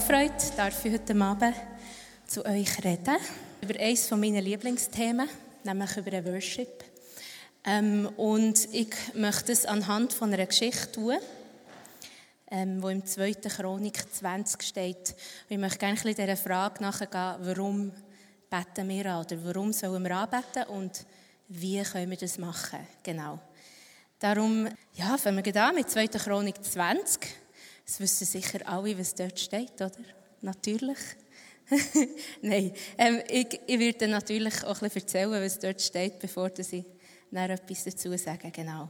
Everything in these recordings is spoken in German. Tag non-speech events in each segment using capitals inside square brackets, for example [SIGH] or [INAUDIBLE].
Gefreut, darf ich heute Abend zu euch reden. Über eines meiner Lieblingsthemen, nämlich über den Worship. Ähm, und ich möchte es anhand von einer Geschichte tun, ähm, wo im 2. Chronik 20 steht. Und ich möchte gerne dieser Frage nachgehen, warum beten wir an? Oder warum sollen wir anbeten und wie können wir das machen? Genau. Darum, ja, fangen wir an mit 2. Chronik 20. Das wissen sicher alle, was dort steht, oder? Natürlich. [LAUGHS] Nein, ähm, ich, ich werde natürlich auch ein bisschen erzählen, was dort steht, bevor ich dann etwas dazu sage. Genau.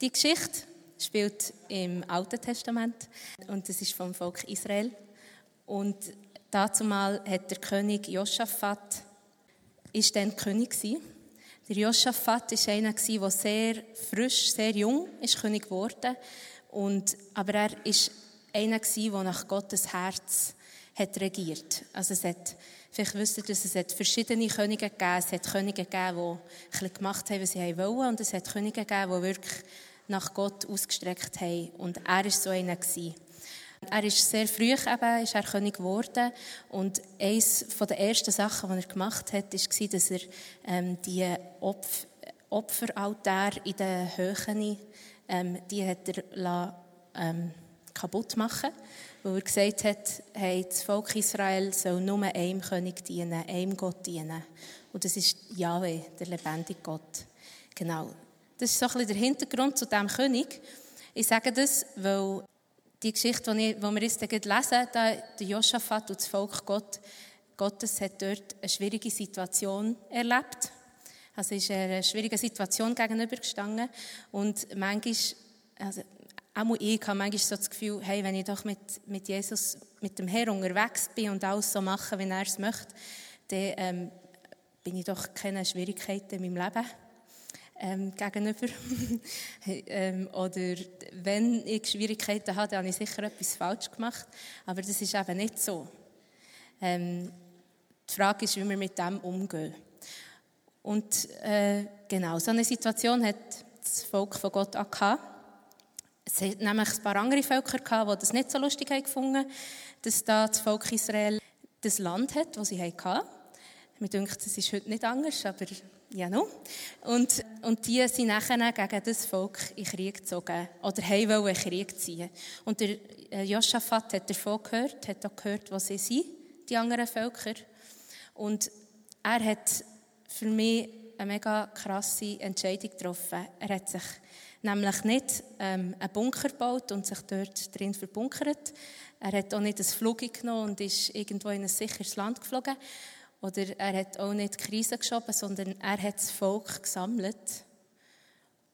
Die Geschichte spielt im Alten Testament und das ist vom Volk Israel. Und Dazumal hat der König Josaphat, ist dann König gewesen. Der Josaphat ist einer gewesen, der sehr frisch, sehr jung ist König geworden. Und, aber er ist einer der nach Gottes Herz hat regiert. Also es hat, vielleicht wisst ihr, dass es hat verschiedene Könige gegeben. Es hat Könige gegeben, die ein gemacht haben, was sie wollen. Und es hat Könige gegeben, die wirklich nach Gott ausgestreckt haben. Und er war so einer. Er ist sehr früh eben, ist er König geworden und eines der ersten Sachen, die er gemacht hat, war, dass er ähm, die Opf Opferaltär in den Höhen, ähm, die hat er lassen, ähm, kaputt machen, weil er gesagt hat, hey, das Volk Israel soll nur einem König dienen, einem Gott dienen. Und das ist Yahweh, der lebendige Gott. Genau. Das ist so ein bisschen der Hintergrund zu diesem König. Ich sage das, weil die Geschichte, die, die wir jetzt lesen, da, der Josaphat und das Volk Gott, Gottes hat dort eine schwierige Situation erlebt. Also ist eine schwierige Situation gegenübergestanden. Und manchmal, also auch ich habe manchmal so das Gefühl, hey, wenn ich doch mit, mit Jesus, mit dem Herr unterwegs bin und alles so mache, wie er es möchte, dann ähm, bin ich doch keine Schwierigkeiten in meinem Leben ähm, gegenüber. [LAUGHS] ähm, oder wenn ich Schwierigkeiten habe, dann habe ich sicher etwas falsch gemacht. Aber das ist eben nicht so. Ähm, die Frage ist, wie wir mit dem umgehen. Und äh, genau, so eine Situation hat das Volk von Gott auch gehabt. Es hat nämlich ein paar andere Völker gehabt, die das nicht so lustig haben gefunden, dass da das Volk Israel das Land hat, das sie hatten. Mir denkt, das ist heute nicht anders, aber ja, no. Und, und die sind nachher gegen das Volk in Krieg gezogen. Oder wollten Krieg ziehen. Und der äh, Josaphat hat davon gehört, hat auch gehört, wo sie sind, die anderen Völker. Und er hat für mich eine mega krasse Entscheidung getroffen. Er hat sich nämlich nicht ähm, einen Bunker gebaut und sich dort drin verbunkert. Er hat auch nicht ein Flug genommen und ist irgendwo in ein sicheres Land geflogen, oder er hat auch nicht die Krise geschoben, sondern er hat das Volk gesammelt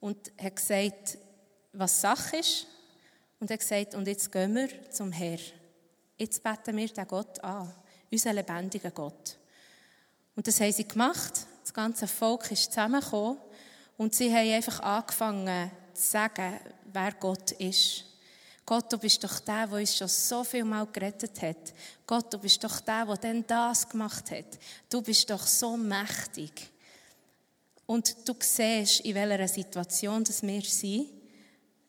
und hat gesagt, was Sache ist. Und er hat gesagt, und jetzt gehen wir zum Herr. Jetzt beten wir den Gott an, unseren lebendigen Gott. Und das haben sie gemacht. Das ganze Volk ist zusammengekommen und sie haben einfach angefangen zu sagen, wer Gott ist. Gott, du bist doch der, der uns schon so viel Mal gerettet hat. Gott, du bist doch der, der dann das gemacht hat. Du bist doch so mächtig. Und du siehst, in welcher Situation das wir sind.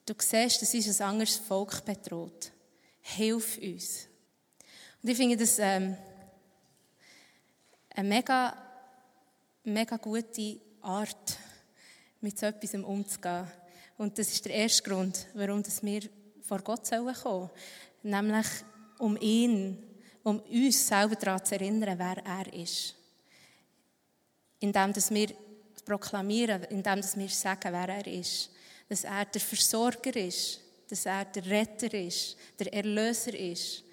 Du siehst, dass uns ein anderes Volk bedroht. Hilf uns. Und ich finde das ähm, eine mega, mega gute Art, mit so etwas umzugehen. Und das ist der erste Grund, warum wir vor Gott kommen sollen Nämlich um ihn, um uns selber daran zu erinnern, wer er ist. Indem wir proklamieren, indem wir sagen, wer er ist. Dass er der Versorger ist, dass er der Retter ist, der Erlöser ist.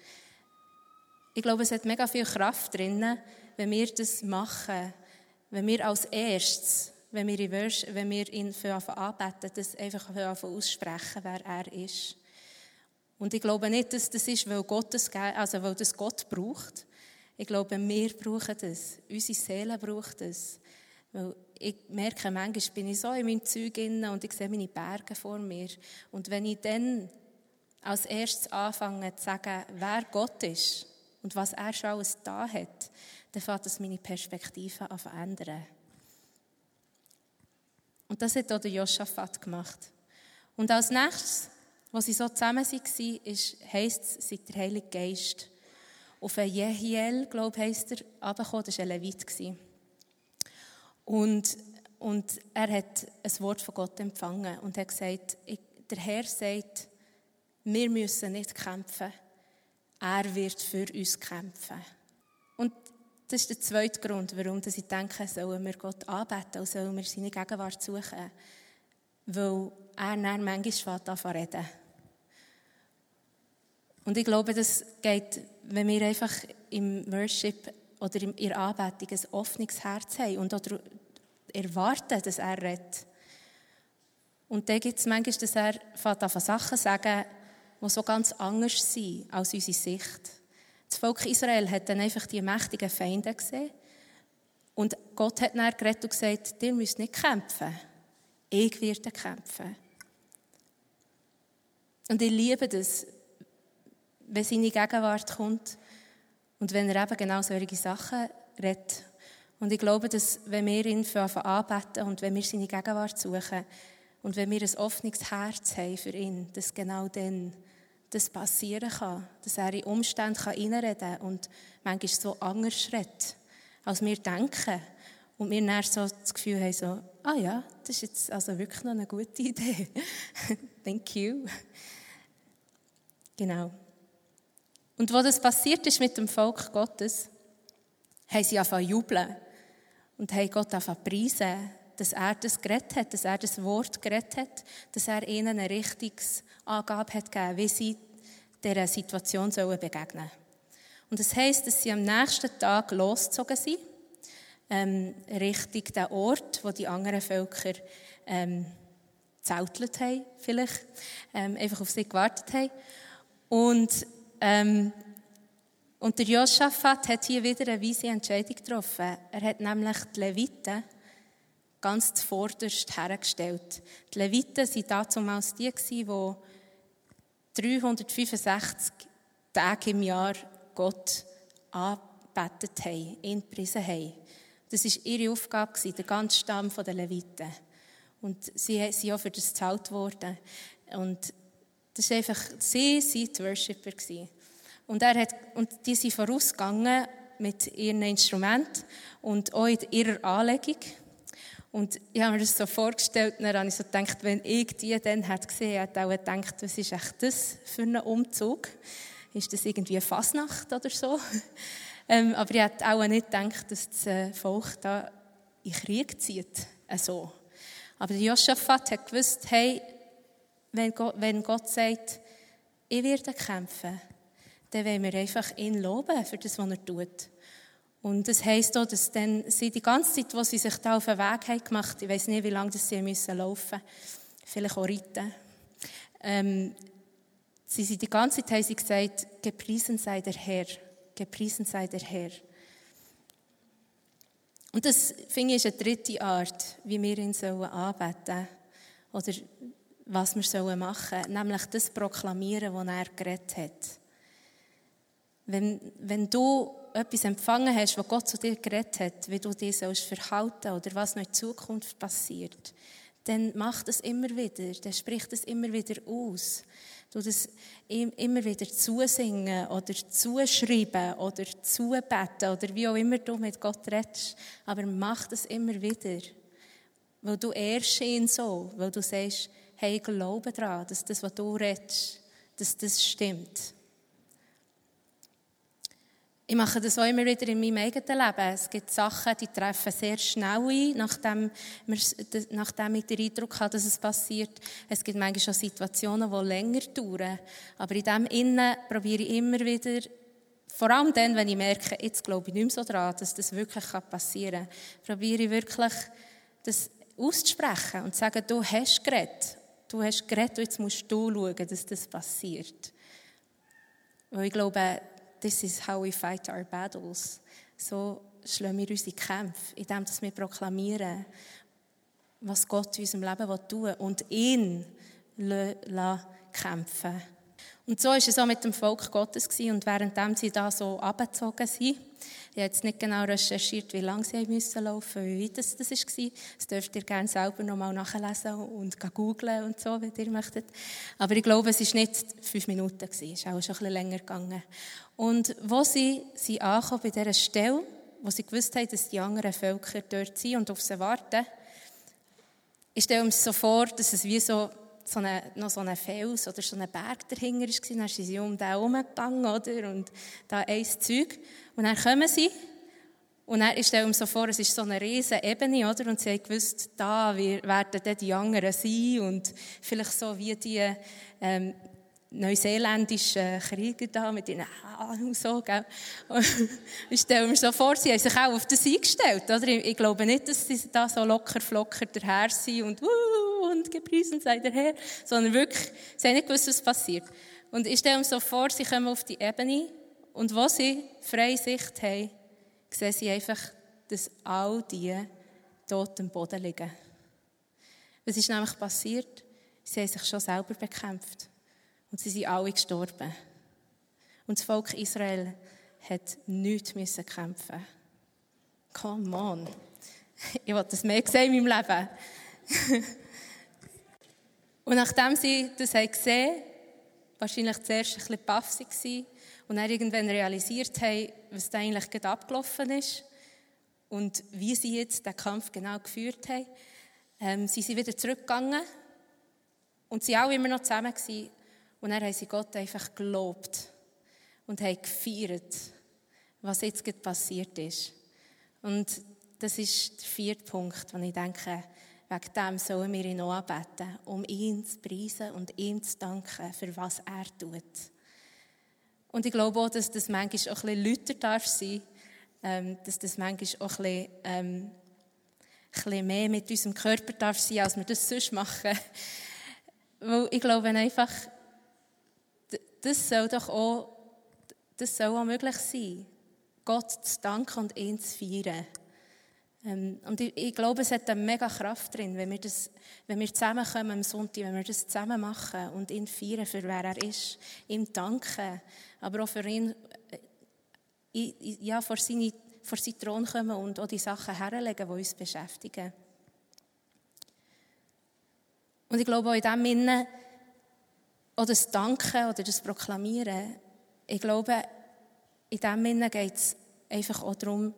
Ich glaube, es hat mega viel Kraft drin, wenn wir das machen, wenn wir als erstes, wenn wir, wenn wir ihn anbeten, das einfach aussprechen, wer er ist. Und ich glaube nicht, dass das ist, weil Gott das, also weil das Gott braucht. Ich glaube, wir brauchen das. Unsere Seele braucht das. Weil ich merke, manchmal bin ich so in meinem Zeug und ich sehe meine Berge vor mir. Und wenn ich dann als erstes anfange zu sagen, wer Gott ist und was er schon alles da hat, dann fängt das meine Perspektive an zu ändern. Und das hat auch der Josaphat gemacht. Und als nächstes, was sie so zusammen waren, ist, heisst es, seit der Heilige Geist auf einen Jehiel, glaube ich, heisst er, runtergekommen. Das war ein Levit. Und, und er hat ein Wort von Gott empfangen und hat gesagt, der Herr sagt, wir müssen nicht kämpfen, er wird für uns kämpfen. Und das ist der zweite Grund, warum ich denke, sollen wir Gott anbeten und sollen wir seine Gegenwart suchen. Weil er dann manchmal anfängt reden. Und ich glaube, das geht, wenn wir einfach im Worship oder in der Anbetung ein offenes Herz haben und erwarten, dass er redet. Und dann gibt es manchmal, dass er von Sachen sagen, die so ganz anders sind als unsere Sicht. Das Volk Israel hat dann einfach die mächtigen Feinde gesehen. Und Gott hat dann geredet und gesagt, ihr müsst nicht kämpfen. Ich werde kämpfen. Und ich liebe das, wenn seine Gegenwart kommt und wenn er eben genau solche Sachen redet. Und ich glaube, dass wenn wir ihn anbeten und wenn wir seine Gegenwart suchen und wenn wir ein offenes Herz haben für ihn, dass genau dann das passieren kann, dass er in Umstände hineinreden kann und manchmal so anders redet, als wir denken. Und wir dann so das Gefühl haben, so, ah ja, das ist jetzt also wirklich noch eine gute [LAUGHS] Idee. Thank you. Genau. Und wo das passiert ist mit dem Volk Gottes, haben sie angefangen jubeln und haben Gott angefangen preisen, dass er das geredet hat, dass er das Wort geredet hat, dass er ihnen eine Richtungsangabe hat gegeben, wie sie dieser Situation sollen begegnen Und das heisst, dass sie am nächsten Tag losgezogen sind, ähm, Richtung den Ort, wo die anderen Völker ähm, zeltelt haben, vielleicht, ähm, einfach auf sie gewartet haben. Und, ähm, und der Josaphat hat hier wieder eine weise Entscheidung getroffen. Er hat nämlich die Leviten ganz zuvorderst hergestellt. Die Leviten waren damals die, die 365 Tage im Jahr Gott angebetet haben, ihn gepriesen haben. Das war ihre Aufgabe, der ganze Stamm der Leviten. Und sie sind auch für das gezahlt worden. Und das ist einfach, sie waren die Worshipper. Und, er hat, und die sind vorausgegangen mit ihren Instrumenten und auch in ihrer Anlegung. Und ich habe mir das so vorgestellt, dann habe ich so gedacht, wenn ich die dann hätte gesehen hätte, auch gedacht, was ist echt das für ein Umzug? Ist das irgendwie eine Fasnacht oder so? [LAUGHS] ähm, aber ich hätte auch nicht gedacht, dass das äh, Volk da in Krieg zieht. Äh, so. Aber Josaphat hat gewusst, hey, wenn Gott, wenn Gott sagt, ich werde kämpfen, dann wollen wir einfach ihn loben für das, was er tut. Und das heisst auch, dass dann sie die ganze Zeit, wo sie sich da auf den Weg haben gemacht, ich weiß nicht, wie lange sie müssen laufen, vielleicht auch reiten, ähm, sie sind die ganze Zeit haben sie gesagt, gepriesen sei der Herr, gepriesen sei der Herr. Und das, finde ich, ist eine dritte Art, wie wir ihn sollen anbeten oder was wir sollen machen, nämlich das proklamieren, was er geredet hat. Wenn, wenn du etwas empfangen hast, was Gott zu dir geredet hat, wie du dich sollst verhalten oder was noch in Zukunft passiert, dann mach das immer wieder, dann sprich das immer wieder aus. Du das immer wieder zusingen oder zuschreiben oder zubeten oder wie auch immer du mit Gott redest. Aber mach das immer wieder. Weil du ehrst ihn so, weil du sagst, hey, glaube daran, dass das, was du redest, dass das stimmt. Ich mache das auch immer wieder in meinem eigenen Leben. Es gibt Sachen, die treffen sehr schnell ein, nachdem, nachdem ich den Eindruck habe, dass es passiert. Es gibt manchmal schon Situationen, die länger dauern. Aber in dem Innen probiere ich immer wieder, vor allem dann, wenn ich merke, jetzt glaube ich nicht mehr so daran, dass das wirklich passieren kann, probiere ich wirklich, das auszusprechen und zu sagen, du hast geredet. Du hast geredet und jetzt musst du schauen, dass das passiert. Weil ich glaube, this is how we fight our battles. So schlagen wir unsere Kämpfe, indem wir proklamieren, was Gott in unserem Leben tun will und ihn kämpfen Und so war es auch mit dem Volk Gottes. Und während sie da so abgezogen sind, ich habe jetzt nicht genau recherchiert, wie lange sie laufen mussten, wie weit das, das war. Das dürft ihr gerne selber noch mal nachlesen und googeln und so, wenn ihr möchtet. Aber ich glaube, es war nicht fünf Minuten, es ist auch schon ein bisschen länger gegangen. Und wo sie, sie ankommen, bei dieser Stelle, wo sie gewusst haben, dass die anderen Völker dort sind und auf sie warten, ich stelle mir so vor, dass es wie so, so eine, noch so ein Fels oder so ein Berg dahinter war. Dann sind sie um den herumgegangen, oder? Und da ein Zeug. Und dann kommen sie. Und dann, ich stelle mir so vor, es ist so eine riesige Ebene, oder? Und sie haben gewusst, da werden dann die anderen sein. Und vielleicht so wie die, ähm, neuseeländischen Krieger da mit ihren Haaren so. Gell? [LAUGHS] Ich stelle mir so vor, sie haben sich auch auf das eingestellt. Oder? Ich, glaube nicht, dass sie da so locker flocker daher sind und, uh, und gepriesen sei der Herr, sondern wirklich, sie haben nicht gewusst, was passiert. Und ich stelle mir so vor, sie kommen auf die Ebene und wo sie freie Sicht haben, sehen sie einfach, dass all die tot am Boden liegen. Was ist nämlich passiert? Sie haben sich schon selber bekämpft. Und sie sind alle gestorben. Und das Volk Israel hat nichts kämpfen. Come on. [LAUGHS] Ich wollte das mehr sehen in meinem Leben. [LAUGHS] und nachdem sie das gesehen haben, wahrscheinlich zuerst ein bisschen baff waren und dann irgendwann realisiert haben, was da eigentlich gerade abgelaufen ist und wie sie jetzt den Kampf genau geführt haben, ähm, sind sie wieder zurückgegangen und sie auch immer noch zusammen gewesen und dann haben sie Gott einfach gelobt und haben gefeiert, was jetzt passiert ist. Und das ist der vierte Punkt, wo ich denke, wegen dem sollen wir ihn auch anbeten, um ihn zu preisen und ihm zu danken, für was er tut. Und ich glaube auch, dass das manchmal auch ein bisschen lauter darf sein, ähm, dass das manchmal auch ein bisschen, ähm, ein bisschen mehr mit unserem Körper darf sein, als wir das sonst machen. [LAUGHS] Weil ich glaube einfach, das soll doch auch, das soll auch möglich sein, Gott zu danken und ihn zu feiern. Ähm, und ich, ich, glaube, es hat eine mega Kraft drin, wenn wir, das, wenn wir zusammenkommen am Sonntag, wenn wir das zusammen machen und ihn feiern, für wer er ist, ihm danken, aber auch für ihn, äh, ja, vor, seine, vor seinen Thron kommen und auch die Sachen herlegen, die uns beschäftigen. Und ich glaube auch in dem Sinne, oder das Danken oder das Proklamieren, ich glaube, in dem Sinne geht es einfach auch darum,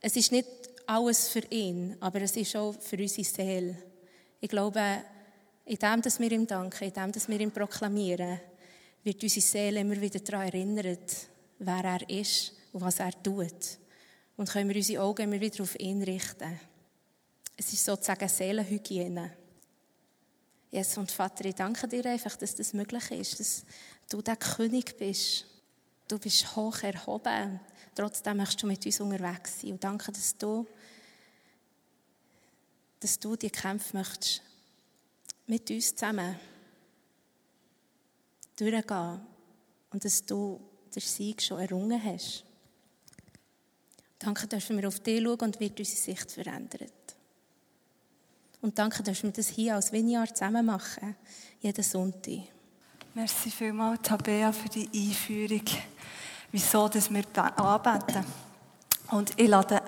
es ist nicht alles für ihn, aber es ist auch für unsere Seele. Ich glaube, in dem, dass wir ihm danken, in dem, dass wir ihm proklamieren, wird unsere Seele immer wieder daran erinnert, wer er ist und was er tut. Und können wir unsere Augen immer wieder auf ihn richten. Es ist sozusagen Seelenhygiene. Jesus und Vater, ich danke dir einfach, dass das möglich ist, dass du der König bist. Du bist hoch erhoben. Trotzdem möchtest du mit uns unterwegs sein. Und danke, dass du, dass du die Kämpfe möchtest mit uns zusammen durchgehen und dass du den Sieg schon errungen hast. Danke, dürfen wir auf dich schauen und wird unsere Sicht verändert. Und danke, dass wir das hier als Vineyard zusammen machen, jeden Sonntag. Merci vielmals, Tabea, für die Einführung, wieso dass wir anbeten. Und ich lade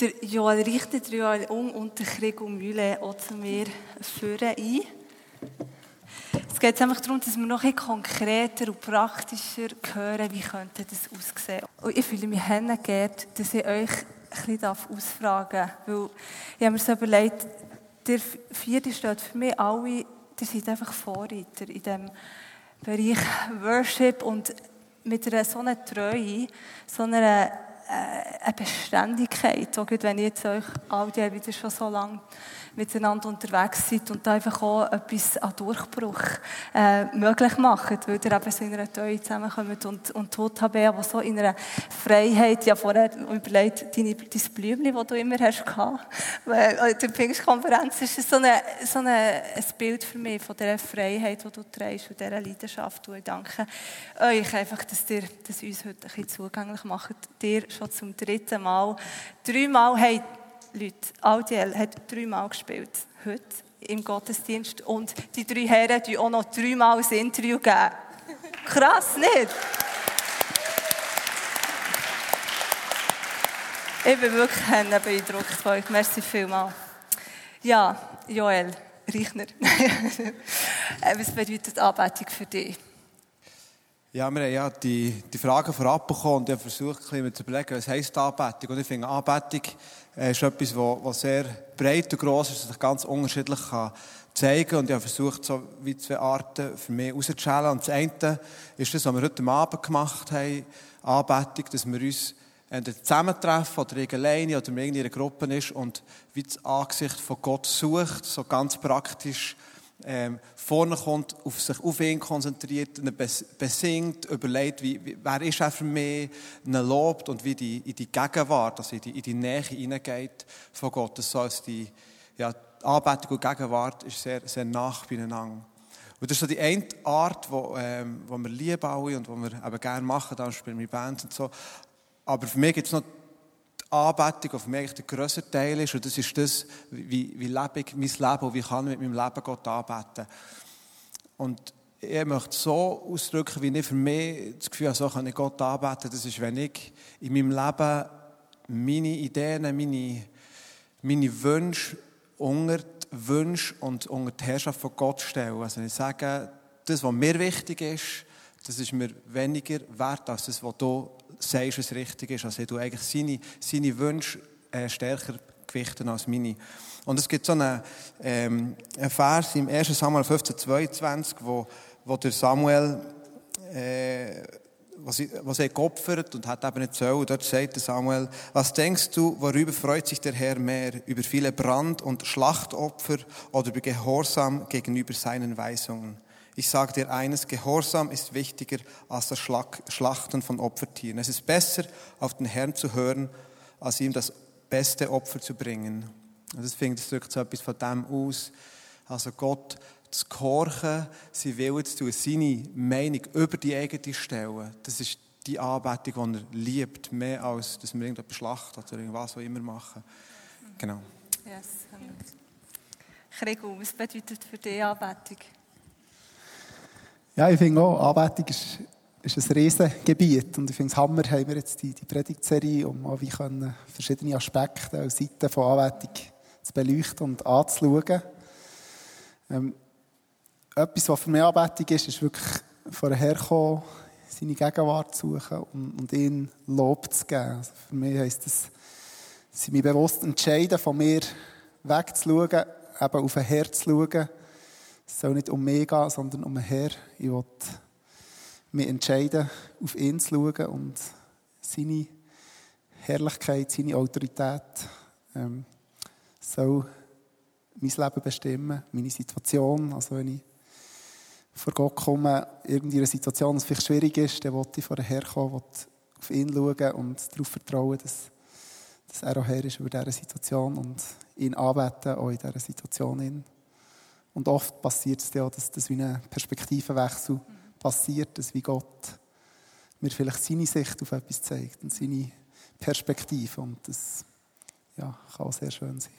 der Joel Richter, der Joel Ung und der und Mühle auch zu mir führen ein. Es geht einfach darum, dass wir noch ein konkreter und praktischer hören, wie könnte das aussehen. Und ich fühle mich geehrt, dass ich euch ein bisschen ausfragen darf, weil ich habe mir so überlegt, der vierte steht für mich alle, die sind einfach Vorreiter in diesem Bereich [LAUGHS] Worship und mit einer so einer Treue, so einer eine Beständigkeit. Auch wenn ich jetzt euch all die wieder schon so lange miteinander unterwegs seid und da einfach auch etwas an Durchbruch äh, möglich macht, weil ihr eben so in einer Teue zusammenkommt und, und habe, die so in einer Freiheit, ja vorher überlegt, deine, dein Blümchen, das du immer hast weil die Pfingstkonferenz ist so, eine, so eine, ein Bild für mich von dieser Freiheit, die du trägst und dieser Leidenschaft. Und ich danke euch einfach, dass ihr das uns heute ein bisschen zugänglich macht. Dir schon zum dritten Mal, dreimal, hey, Leute. Aldiel hat dreimal gespielt, heute im Gottesdienst. Und die drei Herren geben auch noch dreimal ein Interview. Geben. Krass, nicht? Ich bin wirklich beeindruckt von euch. Merci vielmals. Ja, Joel Reichner. [LAUGHS] Was bedeutet Anbetung für dich? Ja, wir haben ja die, die Fragen vorab bekommen und ich habe versucht, bisschen zu überlegen, was heisst Anbetung. Und ich finde, Anbetung äh, ist etwas, was sehr breit und gross ist, sich ganz unterschiedlich kann zeigen kann. Und ich habe versucht, so wie zwei Arten für mich herauszustellen. Und das eine ist das, was wir heute Abend gemacht haben, Anbetung, dass wir uns entweder zusammentreffen oder alleine oder in irgendeiner Gruppe ist und wie das Angesicht von Gott sucht, so ganz praktisch ähm, vorne kommt, auf sich auf ihn konzentriert, ihn besingt, überlegt, wie, wie, wer ist er für mich, ihn lobt und wie die, in die Gegenwart, also in die, in die Nähe hineingeht von Gott. Das so die, ja, Anbetung und Gegenwart ist sehr, sehr nach beieinander. Und das ist so die eine Art, wo, ähm, wo wir lieben alle und wo wir eben gerne machen, dann spielen wir Bands und so. Aber für mich gibt es noch Anbetung auf mich der grösste Teil ist. Und das ist das, wie, wie lebe ich mein Leben und wie kann ich mit meinem Leben Gott anbeten. Und ich möchte so ausdrücken, wie ich für mich das Gefühl habe, so kann ich Gott anbeten. Das ist, wenn ich in meinem Leben meine Ideen, meine, meine Wünsche unter die Wünsche und unter die Herrschaft von Gott stelle. Also ich sage, das, was mir wichtig ist, das ist mir weniger wert als das, was du sagst, was richtig ist. Also du eigentlich seine, seine Wünsche äh, stärker gewichten als meine. Und es gibt so einen, ähm, einen Vers im 1. Samuel 15, 22, wo, wo der Samuel äh, was, was er geopfert und hat eben nicht so. Und dort sagt der Samuel, was denkst du, worüber freut sich der Herr mehr? Über viele Brand- und Schlachtopfer oder über Gehorsam gegenüber seinen Weisungen? Ich sage dir eines, Gehorsam ist wichtiger als das Schlachten von Opfertieren. Es ist besser, auf den Herrn zu hören, als ihm das beste Opfer zu bringen. Und das das drückt so etwas von dem aus. Also Gott zu gehorchen, sein Willen zu tun, seine Meinung über die eigene stellen. Das ist die Anbetung, die er liebt, mehr als, dass wir irgendetwas schlachten oder irgendwas auch immer machen. Genau. Yes. Krigo, was bedeutet für dich Anbetung? Ja, ich finde auch, Anbetung ist, ist ein Riesengebiet. Und ich finde es Hammer, haben wir jetzt die, die Predigtserie, um mal wie können verschiedene Aspekte und Seiten von Anbetung zu beleuchten und anzuschauen. Ähm, etwas, was für mich Anbetung ist, ist wirklich vorher herkommen, seine Gegenwart zu suchen und, und ihn Lob zu geben. Also für mich heisst das, sie mich bewusst entscheiden, von mir wegzuschauen, eben auf ein Herz zu schauen, es soll nicht um mich gehen, sondern um den Herr. Ich will mich entscheiden, auf ihn zu schauen und seine Herrlichkeit, seine Autorität ähm, soll mein Leben bestimmen, meine Situation. Also wenn ich vor Gott komme, irgendeine Situation, die vielleicht schwierig ist, dann will ich vor Herr kommen, will auf ihn schauen und darauf vertrauen, dass, dass er auch Herr ist über diese Situation und ihn anbeten, auch in dieser Situation. Und oft passiert es ja, dass das wie ein Perspektivenwechsel passiert, dass wie Gott mir vielleicht seine Sicht auf etwas zeigt und seine Perspektive. Und das ja, kann sehr schön sein.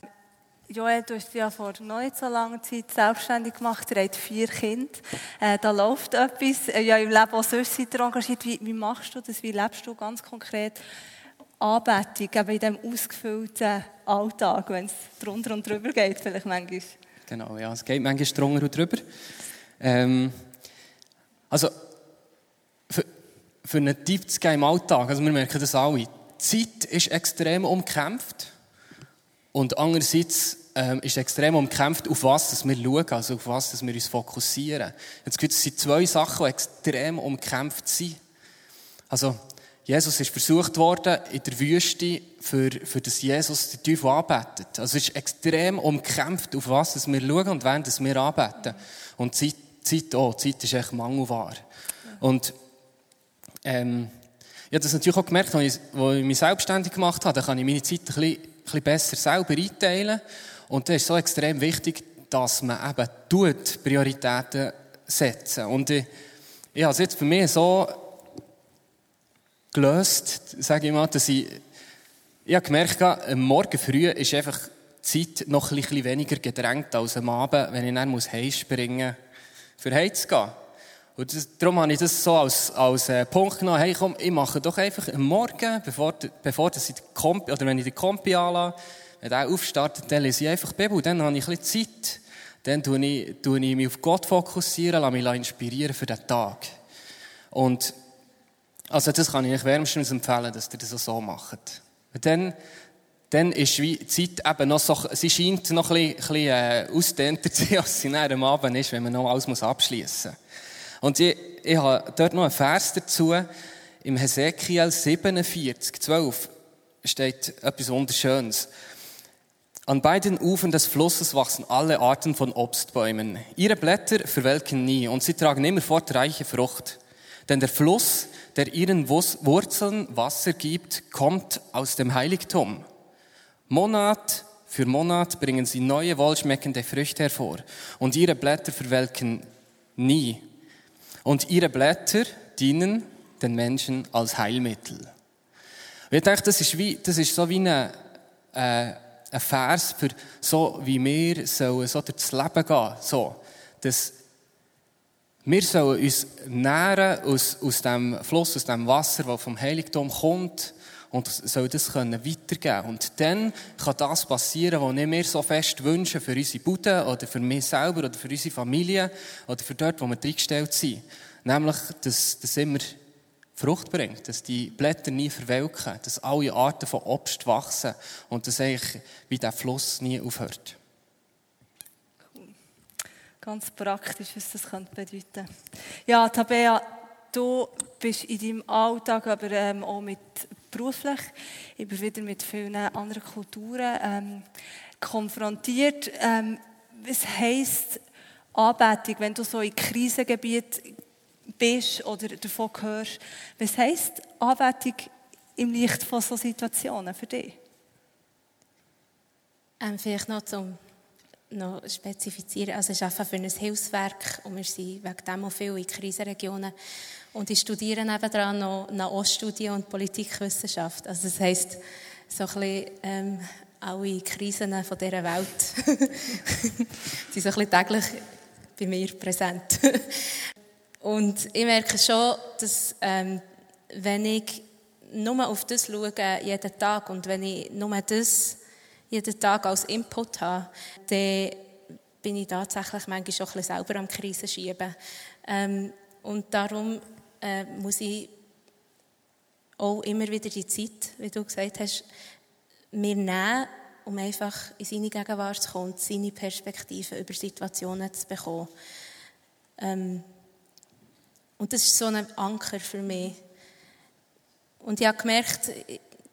Joel, du hast ja vor noch nicht so langer Zeit selbstständig gemacht. Ihr habt vier Kinder. Äh, da läuft etwas. Äh, ja, im Leben auch sonst seid ihr engagiert. Wie, wie machst du das? Wie lebst du ganz konkret Anbetung in diesem ausgefüllten Alltag, wenn es drunter und drüber geht, vielleicht manchmal? Genau, ja, es geht manchmal drunter und drüber. Ähm, also, für, für einen Tipp zu geben im Alltag, also wir merken das alle, die Zeit ist extrem umkämpft und andererseits ähm, ist extrem umkämpft, auf was wir schauen, also auf was wir uns fokussieren. Jetzt gibt es zwei Sachen, die extrem umkämpft sind. Also, Jesus ist versucht worden in der Wüste, für, für das Jesus den Teufel anbetet. Also es ist extrem umkämpft, auf was wir schauen und während wir anbeten. Und Zeit, Zeit auch, Zeit ist echt mangelbar. Und ähm, ich habe das natürlich auch gemerkt, als ich, als ich mich selbstständig gemacht habe, da kann ich meine Zeit ein bisschen, ein bisschen besser selber einteilen. Und das ist so extrem wichtig, dass man eben tut, Prioritäten setzen. Und ich, ich habe es jetzt für mich so gelöst, sage ich mal, dass ich, ich habe gemerkt, am Morgen früh ist einfach die Zeit noch ein bisschen weniger gedrängt als am Abend, wenn ich dann muss heimspringen muss, für heimzugehen. Und das, darum habe ich das so als, als äh, Punkt genommen, hey komm, ich mache doch einfach am Morgen, bevor, bevor das ich die Kompi, oder wenn ich die Kompi anlasse, wenn der aufstartet, dann lese ich einfach die Bibel, dann habe ich ein bisschen Zeit. Dann tue ich, tue ich mich auf Gott fokussieren, lasse mich inspirieren für den Tag. Und, also das kann ich euch wärmstens empfehlen, dass ihr das so macht. Dann, dann ist die Zeit eben noch so, sie scheint noch ein bisschen, bisschen äh, ausdehnter [LAUGHS] zu sein, als sie am Abend ist, wenn man noch alles abschließen muss. Und ich, ich habe dort noch einen Vers dazu. Im Hesekiel 47, 12 steht etwas Wunderschönes. An beiden Ufern des Flusses wachsen alle Arten von Obstbäumen. Ihre Blätter verwelken nie und sie tragen immerfort reiche Frucht. Denn der Fluss, der ihren Wurzeln Wasser gibt, kommt aus dem Heiligtum. Monat für Monat bringen sie neue wohlschmeckende Früchte hervor und ihre Blätter verwelken nie. Und ihre Blätter dienen den Menschen als Heilmittel. Und ich denke, das ist, wie, das ist so wie eine, äh, ein Vers für so, wie wir sollen so durchs Leben gehen. So, dass wir sollen uns nähren aus, aus dem Fluss, aus dem Wasser, das vom Heiligtum kommt und soll das können weitergeben. Und dann kann das passieren, was ich mir so fest wünsche für unsere Bude oder für mich selber oder für unsere Familie oder für dort, wo wir reingestellt sind. Nämlich, dass das immer Frucht bringt, dass die Blätter nie verwelken, dass alle Arten von Obst wachsen und dass eigentlich wie der Fluss nie aufhört. Ganz praktisch, was das könnte bedeuten. Ja, Tabea, du bist in deinem Alltag, aber ähm, auch mit beruflich, immer wieder mit vielen anderen Kulturen ähm, konfrontiert. Ähm, was heisst Anbetung, wenn du so in Krisengebiet bist oder davon hörst? Was heisst Anbetung im Licht von solchen Situationen für dich? Ähm, vielleicht noch zum noch spezifizieren. Also ist einfach für ein Hilfswerk und wir sind wegen dem auch viel in Krisenregionen. Und ich studiere nebenan noch Nahoststudie und Politikwissenschaft. Also das heisst, so ein bisschen, ähm, alle Krisen von dieser Welt [LAUGHS] sind so ein bisschen täglich bei mir präsent. [LAUGHS] und ich merke schon, dass ähm, wenn ich nur auf das schaue, jeden Tag, und wenn ich nur das jeden Tag als Input habe, dann bin ich tatsächlich manchmal schon ein selber am Krisen schieben. Ähm, und darum äh, muss ich auch immer wieder die Zeit, wie du gesagt hast, mir nehmen, um einfach in seine Gegenwart zu kommen und seine Perspektive über Situationen zu bekommen. Ähm, und das ist so ein Anker für mich. Und ich habe gemerkt,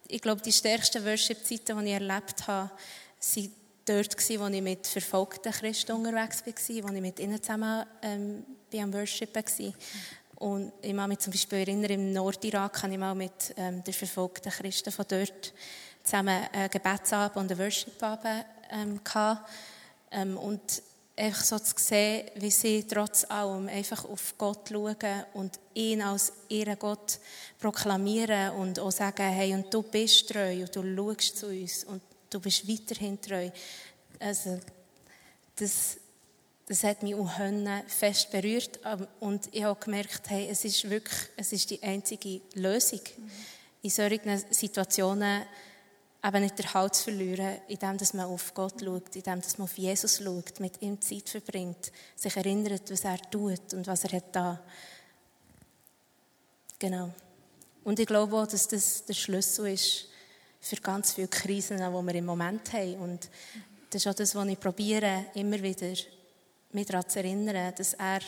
ich glaube, die stärksten Worship-Zeiten, die ich erlebt habe, waren dort, wo ich mit verfolgten Christen unterwegs war, wo ich mit ihnen zusammen ähm, bei am Worship war. Und ich kann mich zum Beispiel erinnern, im Nordirak hatte ich mal mit ähm, den verfolgten Christen von dort zusammen einen Gebetsabend und einen Worship-Abend ähm, Ähm, und einfach so zu sehen, wie sie trotz allem einfach auf Gott schauen und ihn als ihren Gott proklamieren und auch sagen, hey, und du bist treu und du schaust zu uns und du bist weiterhin treu. Also, das, das hat mich auch fest berührt und ich habe gemerkt, hey, es ist wirklich, es ist die einzige Lösung. Mhm. In solchen Situationen eben nicht den Halt zu verlieren, indem man auf Gott schaut, indem man auf Jesus schaut, mit ihm Zeit verbringt, sich erinnert, was er tut und was er hat da. Genau. Und ich glaube auch, dass das der Schlüssel ist für ganz viele Krisen, die wir im Moment haben. Und das ist auch das, was ich probiere, immer wieder mich daran zu erinnern, dass er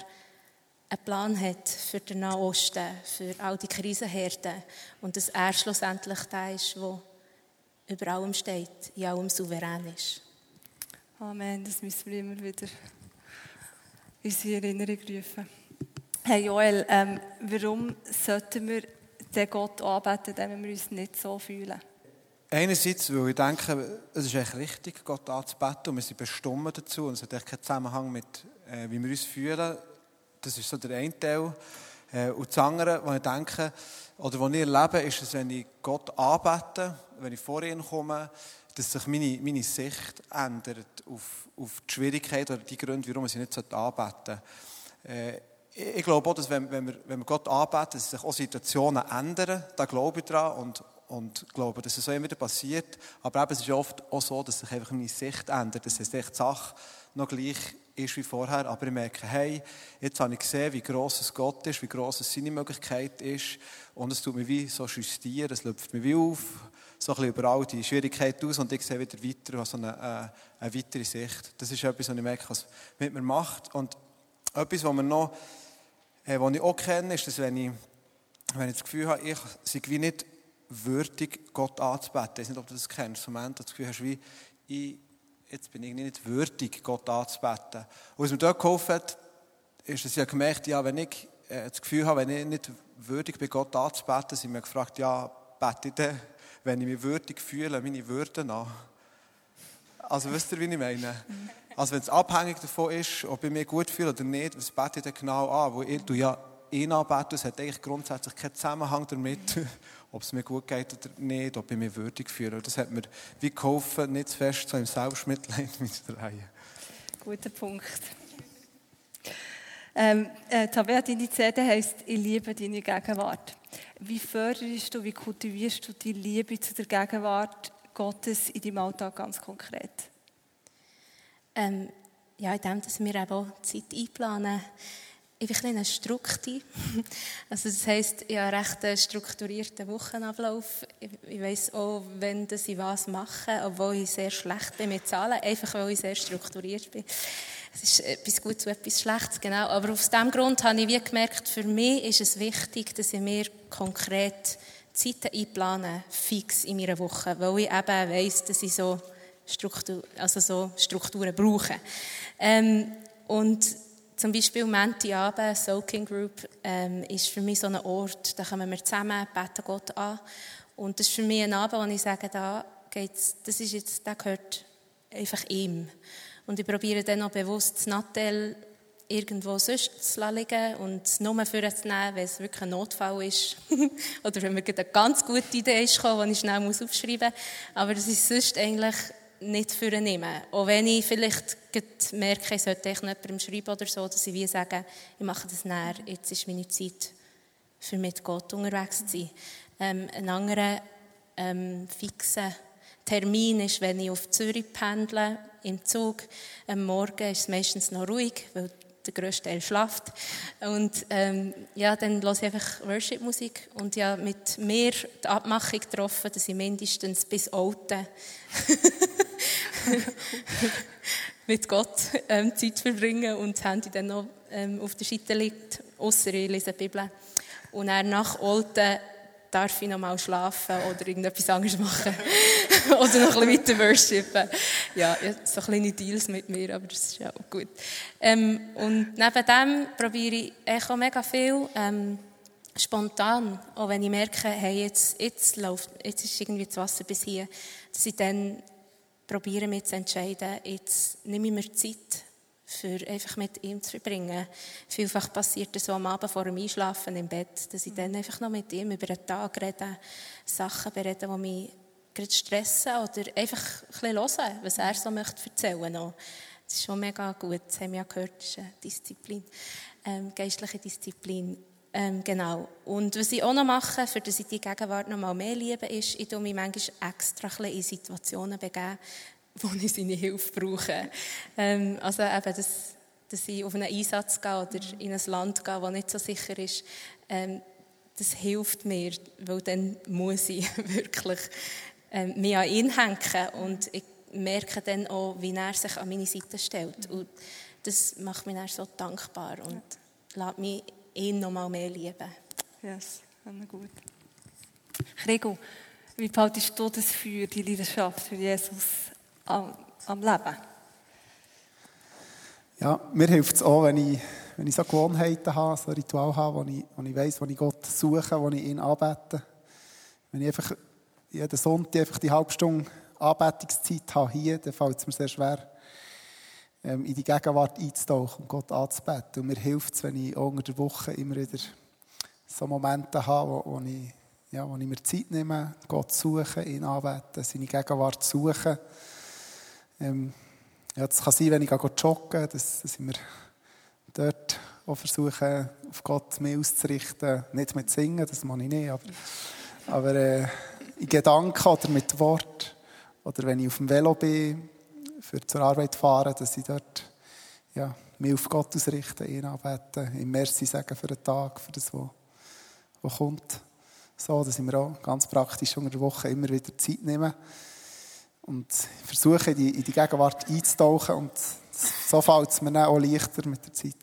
einen Plan hat für den Nahen Osten, für all die Krisenherden und dass er schlussendlich der ist, der über allem steht, in allem souverän ist. Amen, das müssen wir immer wieder in unsere Erinnerung rufen. Hey Joel, ähm, warum sollten wir den Gott anbeten, wenn wir uns nicht so fühlen? Einerseits, weil ich denke, es ist echt richtig, Gott anzubeten und wir sind bestimmt dazu und es hat echt keinen Zusammenhang mit, äh, wie wir uns fühlen. Das ist so der eine Teil. Äh, und das andere, was ich denke, oder was ich erlebe, ist, dass wenn ich Gott anbete, wenn ich vor ihn komme, dass sich meine, meine Sicht ändert auf, auf die Schwierigkeit oder die Gründe, warum ich nicht anbeten sollte. Äh, ich glaube auch, dass wenn, wenn, wir, wenn wir Gott anbeten, dass sich auch Situationen ändern. Da glaube ich dran und, und glaube, dass es so immer wieder passiert. Aber eben, es ist oft auch so, dass sich einfach meine Sicht ändert. Dass es echt die Sache noch gleich ist wie vorher. Aber ich merke, hey, jetzt habe ich gesehen, wie gross es Gott ist, wie gross es seine Möglichkeit ist. Und es tut mir wie so justieren, es lüpft mir wie auf, so ein bisschen überall die Schwierigkeit aus und ich sehe wieder weiter, habe so eine, äh, eine weitere Sicht. Das ist etwas, was ich merke, was mit mir macht. Und etwas, was, wir noch, äh, was ich auch kenne, ist, dass wenn ich, wenn ich das Gefühl habe, ich sei wie nicht würdig, Gott anzubeten. Ich weiß nicht, ob du das kennst. Im Moment, das Gefühl hast, wie ich, jetzt bin ich nicht würdig, Gott anzubeten. Und was mir dort geholfen hat, ist, dass ich gemerkt ja, wenn ich äh, das Gefühl habe, wenn ich nicht würdig bin, Gott anzubeten, sind wir gefragt, ja, bete ich denn, wenn ich mich würdig fühle, meine Würde an. Also wisst ihr, wie ich meine? Also wenn es abhängig davon ist, ob ich mich gut fühle oder nicht, was bete ich denn genau an? Wo ich ja ihn anbete, es hat eigentlich grundsätzlich keinen Zusammenhang damit, [LAUGHS] ob es mir gut geht oder nicht, ob ich mich würdig fühle. Das hat mir wie geholfen, nicht zu fest so im Selbstmitleid [LAUGHS] mitzudrehen. Guter Punkt. Ähm, äh, Tabea, deine CD heisst «Ich liebe deine Gegenwart». Wie förderst du, wie kultivierst du die Liebe zu der Gegenwart Gottes in deinem Alltag ganz konkret? Ähm, ja, indem dass wir eben auch Zeit einplanen. Ich bin ein bisschen Strukti. [LAUGHS] Also das heisst, ich habe einen recht strukturierten Wochenablauf. Ich, ich weiss auch, wenn ich was mache, obwohl ich sehr schlecht bin mit Zahlen, einfach weil ich sehr strukturiert bin. Es ist etwas Gutes und etwas Schlechtes, genau. Aber aus diesem Grund habe ich wie gemerkt, für mich ist es wichtig, dass ich mir konkret Zeiten einplane, fix in meiner Woche, weil ich eben weiss, dass ich so, Struktur, also so Strukturen brauche. Ähm, und zum Beispiel Menti-Abend, Soaking Group, ähm, ist für mich so ein Ort, da kommen wir zusammen, beten Gott an. Und das ist für mich ein Abend, wo ich sage, da geht's, das ist jetzt, der gehört einfach ihm. Und ich probiere dann auch bewusst das Nattel irgendwo sonst zu liegen und nur für zu nehmen, wenn es wirklich ein Notfall ist. [LAUGHS] Oder wenn mir eine ganz gute Idee ist, die ich schnell aufschreiben muss. Aber das ist sonst eigentlich nicht für nehmen. Auch wenn ich vielleicht merke, ich sollte jemandem schreiben oder so, dass ich wie sage, ich mache das näher, jetzt ist meine Zeit, für mit Gott unterwegs zu sein. Ähm, ein anderer ähm, fixer Termin ist, wenn ich auf Zürich pendle, im Zug. Am Morgen ist es meistens noch ruhig, weil der grösste Teil schlaft. Und ähm, ja, dann höre ich einfach Worship-Musik und ja mit mir die Abmachung getroffen, dass ich mindestens bis Alten [LAUGHS] [LAUGHS] mit Gott ähm, Zeit verbringe und das Handy dann noch ähm, auf der Seite liegt, außer ich lese die Bibel. Und dann nach Alten darf ich noch mal schlafen oder irgendetwas anderes machen. [LAUGHS] oder noch ein bisschen weiter worshipen. Ja, ja, so kleine Deals mit mir, aber das ist ja auch gut. Ähm, und neben dem probiere ich auch mega viel ähm, spontan, auch wenn ich merke, hey, jetzt, jetzt läuft, jetzt ist irgendwie das Wasser bis hier, dass ich dann probiere, mich zu entscheiden, jetzt nehme ich mir Zeit, für einfach mit ihm zu verbringen. Vielfach passiert es so am Abend vor dem Einschlafen im Bett, dass ich dann einfach noch mit ihm über den Tag rede, Sachen berede, die mich gerade stressen oder einfach ein bisschen hören, was er so möchte erzählen möchte. Das ist schon mega gut, das haben wir ja gehört, das ist eine Disziplin, ähm, geistliche Disziplin. Ähm, genau. Und was ich auch noch mache, für dass ich die Gegenwart noch mal mehr liebe, ist, ich tue mich manchmal extra in Situationen begeben, wo [LAUGHS] ich seine Hilfe brauche. Ähm, also eben, dass, dass ich auf einen Einsatz gehe oder in ein Land gehe, das nicht so sicher ist, ähm, das hilft mir, weil dann muss ich [LAUGHS] wirklich ähm, mich an ihn hängen und ich merke dann auch, wie er sich an meine Seite stellt. Und das macht mich dann so dankbar und lässt mich ihn noch mal mehr lieben. Yes, gut. Gregor, wie behaltest du das für die Leidenschaft für Jesus am, am Leben? Ja, mir hilft es auch, wenn ich, wenn ich so Gewohnheiten habe, so Ritual habe, wo ich, wo ich weiss, wo ich Gott suche, wo ich ihn anbete. Wenn ich einfach jeden Sonntag einfach die halbe Stunde Anbetungszeit habe hier, dann fällt es mir sehr schwer, in die Gegenwart einzutauchen und Gott anzubeten. Und mir hilft es, wenn ich unter der Woche immer wieder so Momente habe, wo, wo, ich, ja, wo ich mir Zeit nehme, Gott suchen, ihn anbeten, seine Gegenwart suchen. Ähm, ja, das kann sein, wenn ich joggen dass, dass ich mir dort auch versuche, auf Gott mehr auszurichten. Nicht mit Singen, das mache ich nicht, aber, aber äh, in Gedanken oder mit Wort. Oder wenn ich auf dem Velo bin, für zur Arbeit fahren, dass ich dort ja, mich auf Gott ausrichte, ihn anbeten, ihm Merci sagen für den Tag, für das, was, was kommt. So, dass ich mir auch ganz praktisch unter der Woche immer wieder Zeit nehme und versuche, in die, in die Gegenwart einzutauchen. Und so fällt es mir dann auch leichter mit der Zeit,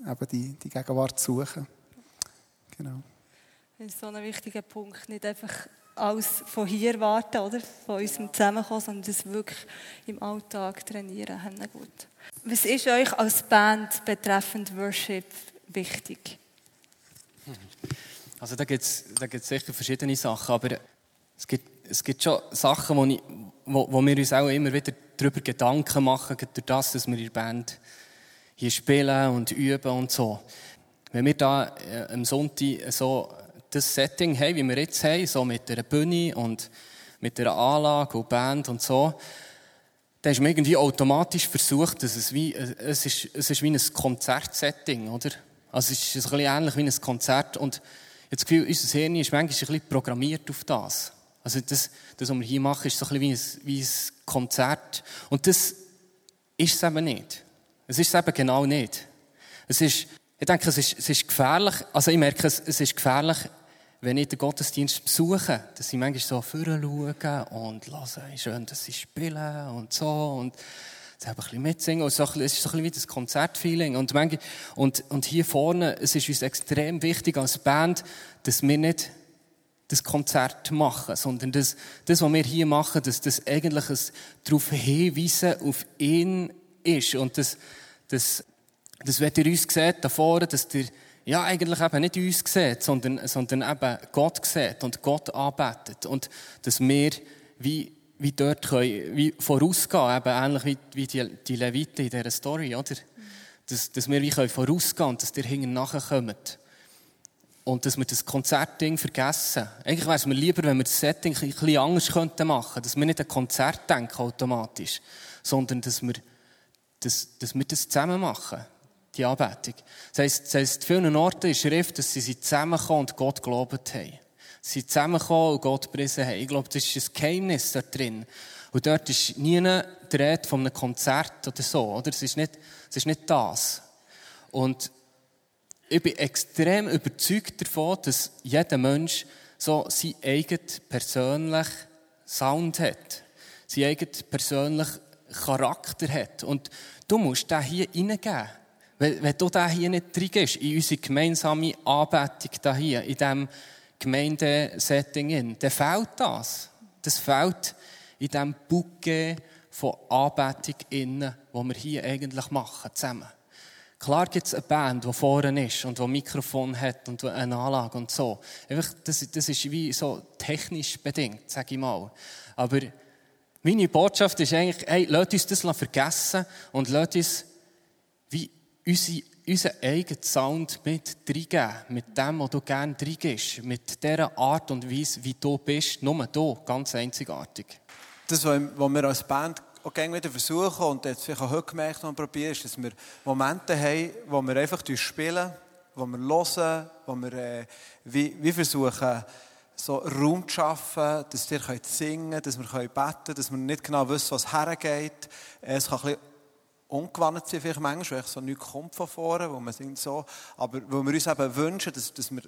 eben die, die Gegenwart zu suchen. Genau. Das ist so ein wichtiger Punkt. Nicht einfach alles von hier warten, oder? Von unserem Zusammenkommen, sondern das wirklich im Alltag trainieren. Gut. Was ist euch als Band betreffend Worship wichtig? Also da gibt es da gibt's sicher verschiedene Sachen, aber es gibt, es gibt schon Sachen, wo, ich, wo, wo wir uns auch immer wieder darüber Gedanken machen, durch das, dass wir in der Band hier spielen und üben und so. Wenn wir da äh, am Sonntag so das Setting haben, wie wir jetzt haben, so mit der Bühne und mit der Anlage und Band und so, dann ist man irgendwie automatisch versucht, dass es wie, es ist, es ist wie ein Konzertsetting, oder? Also es ist ein bisschen ähnlich wie ein Konzert und das Gefühl, unser Hirn ist manchmal ein bisschen programmiert auf das. Also das, das was wir hier machen, ist so ein bisschen wie ein, wie ein Konzert. Und das ist es eben nicht. Es ist es eben genau nicht. Es ist, ich denke, es ist, es ist gefährlich, also ich merke, es, es ist gefährlich, wenn ich den Gottesdienst besuche, dass ich manchmal so vorne und höre, schön, dass sie spielen und so und selber ein bisschen mitsingen. Und es ist so ein bisschen wie das Konzertfeeling. Und, und, und hier vorne, es ist uns extrem wichtig als Band, dass wir nicht das Konzert machen, sondern das, das was wir hier machen, dass das eigentlich ein darauf hinweisen auf ihn ist. Und das, das, das, wenn ihr uns seht, da vorne, dass ihr ja, eigentlich eben nicht uns sieht, sondern, sondern eben Gott sieht und Gott arbeitet. Und dass wir wie, wie dort können, wie vorausgehen, eben ähnlich wie, wie die, die Leviten in dieser Story, oder? Dass, dass wir wie können vorausgehen und dass ihr hinten nachkommen. Und dass wir das Konzertding vergessen. Eigentlich wäre es mir lieber, wenn wir das Setting ein bisschen anders machen könnten. Dass wir nicht an Konzert denken automatisch, sondern dass wir, dass, dass wir das zusammen machen die Anbetung. Das heisst, das heisst, vielen Orten in Schrift, dass sie zusammenkommen und Gott gelobt haben. Sie zusammenkommen und Gott gepriesen haben. Ich glaube, das ist ein Geheimnis da drin. Und dort ist nie eine Rede von einem Konzert oder so, oder? Es ist nicht, es ist nicht das. Und ich bin extrem überzeugt davon, dass jeder Mensch so seinen eigenen persönlichen Sound hat. Seinen eigenen persönlichen Charakter hat. Und du musst den hier reingeben. Wenn, wenn du da hier nicht drin gehst, in unsere gemeinsame Anbetung hier, in diesem Gemeindesetting, dann fehlt das. Das fehlt in diesem Bouquet von Anbetung innen, wo wir hier eigentlich machen, zusammen. Klar gibt es eine Band, die vorne ist und die ein Mikrofon hat und eine Anlage und so. Einfach, das, das ist wie so technisch bedingt, sage ich mal. Aber meine Botschaft ist eigentlich, hey, lasst uns das vergessen und lasst uns wie unsere, unseren eigenen Sound mit reingeben. Mit dem, was du gerne reingehst. Mit dieser Art und Weise, wie du bist. Nur du, ganz einzigartig. Das, was wir als Band auch gerne wieder versuchen und jetzt vielleicht auch heute gemerkt und probieren, ist, dass wir Momente haben, wo wir einfach spielen, wo wir hören, wo wir äh, wie, wie versuchen, so Raum zu schaffen, dass wir singen können, dass wir beten können, dass wir nicht genau wissen, was hergeht. Es kann ein bisschen ungewandt sind vielleicht manchmal, weil so nichts kommt von vorne, wo man singt so. Aber wo wir uns eben wünschen, dass, dass wir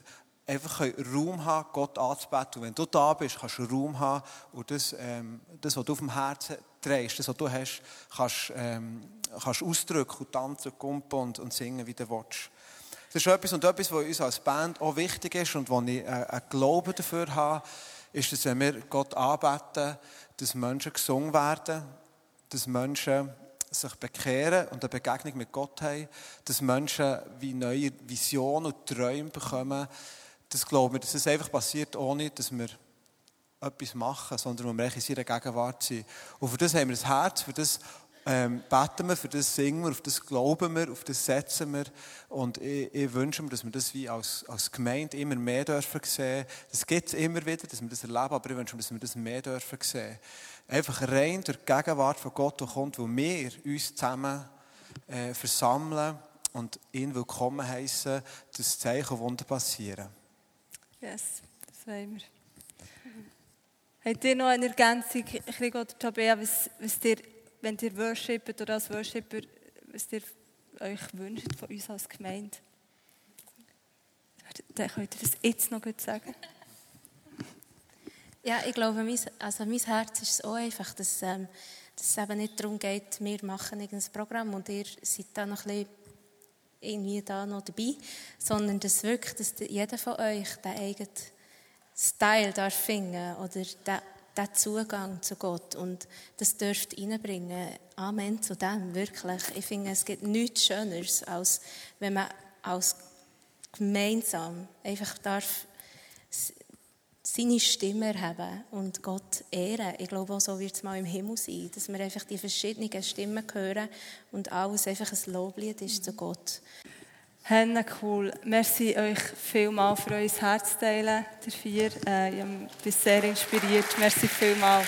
einfach Raum haben, Gott anzubeten. Und wenn du da bist, kannst du Raum haben und das, ähm, das was du auf dem Herzen trägst, das, was du hast, kannst, ähm, ausdrücken und tanzen, kumpen und, und singen, wie du willst. Das ist etwas und etwas, was uns als Band auch wichtig ist und wo ich äh, einen Glauben dafür habe, ist, dass wenn wir Gott anbeten, dass Menschen gesungen werden, dass Menschen sich bekehren und eine Begegnung mit Gott haben, dass Menschen wie neue Visionen und Träume bekommen. Das glauben wir, dass es einfach passiert, ohne dass wir etwas machen, sondern wo wir in seiner Gegenwart sind. Und für das haben wir ein Herz, für das ähm, beten wir, für das singen wir, auf das glauben wir, auf das setzen wir. Und ich, ich wünsche mir, dass wir das wie als, als Gemeinde immer mehr dürfen sehen. Das gibt es immer wieder, dass wir das erleben, aber ich wünsche mir, dass wir das mehr dürfen sehen. Einfach rein durch die Gegenwart von Gott, kommt, wo wir uns zusammen äh, versammeln und ihn willkommen heißen, dass Zeichen und Wunder passieren. Yes, das wollen wir. Habt ihr noch eine Ergänzung, Krieg oder Tabea, was, was ihr, wenn ihr worshippet oder als Worshipper, was ihr euch wünscht von uns als Gemeinde? Dann könnt ihr das jetzt noch gut sagen. Ja, ich glaube, mein, also mein Herz ist auch einfach, dass, ähm, dass es eben nicht darum geht, wir machen irgendein Programm und ihr seid da noch ein bisschen irgendwie da noch dabei, sondern dass wirklich, dass jeder von euch den eigenen Style darf finden oder den Zugang zu Gott und das dürft reinbringen. Amen zu dem, wirklich. Ich finde, es gibt nichts Schöneres, als wenn man als gemeinsam einfach darf seine Stimme erheben und Gott ehren. Ich glaube, auch so wird es mal im Himmel sein, dass wir einfach die verschiedenen Stimmen hören und alles einfach ein Loblied ist zu Gott. Henne, cool. Merci euch vielmal für euer Herz teilen, der vier. Äh, ich bin sehr inspiriert. Merci vielmal.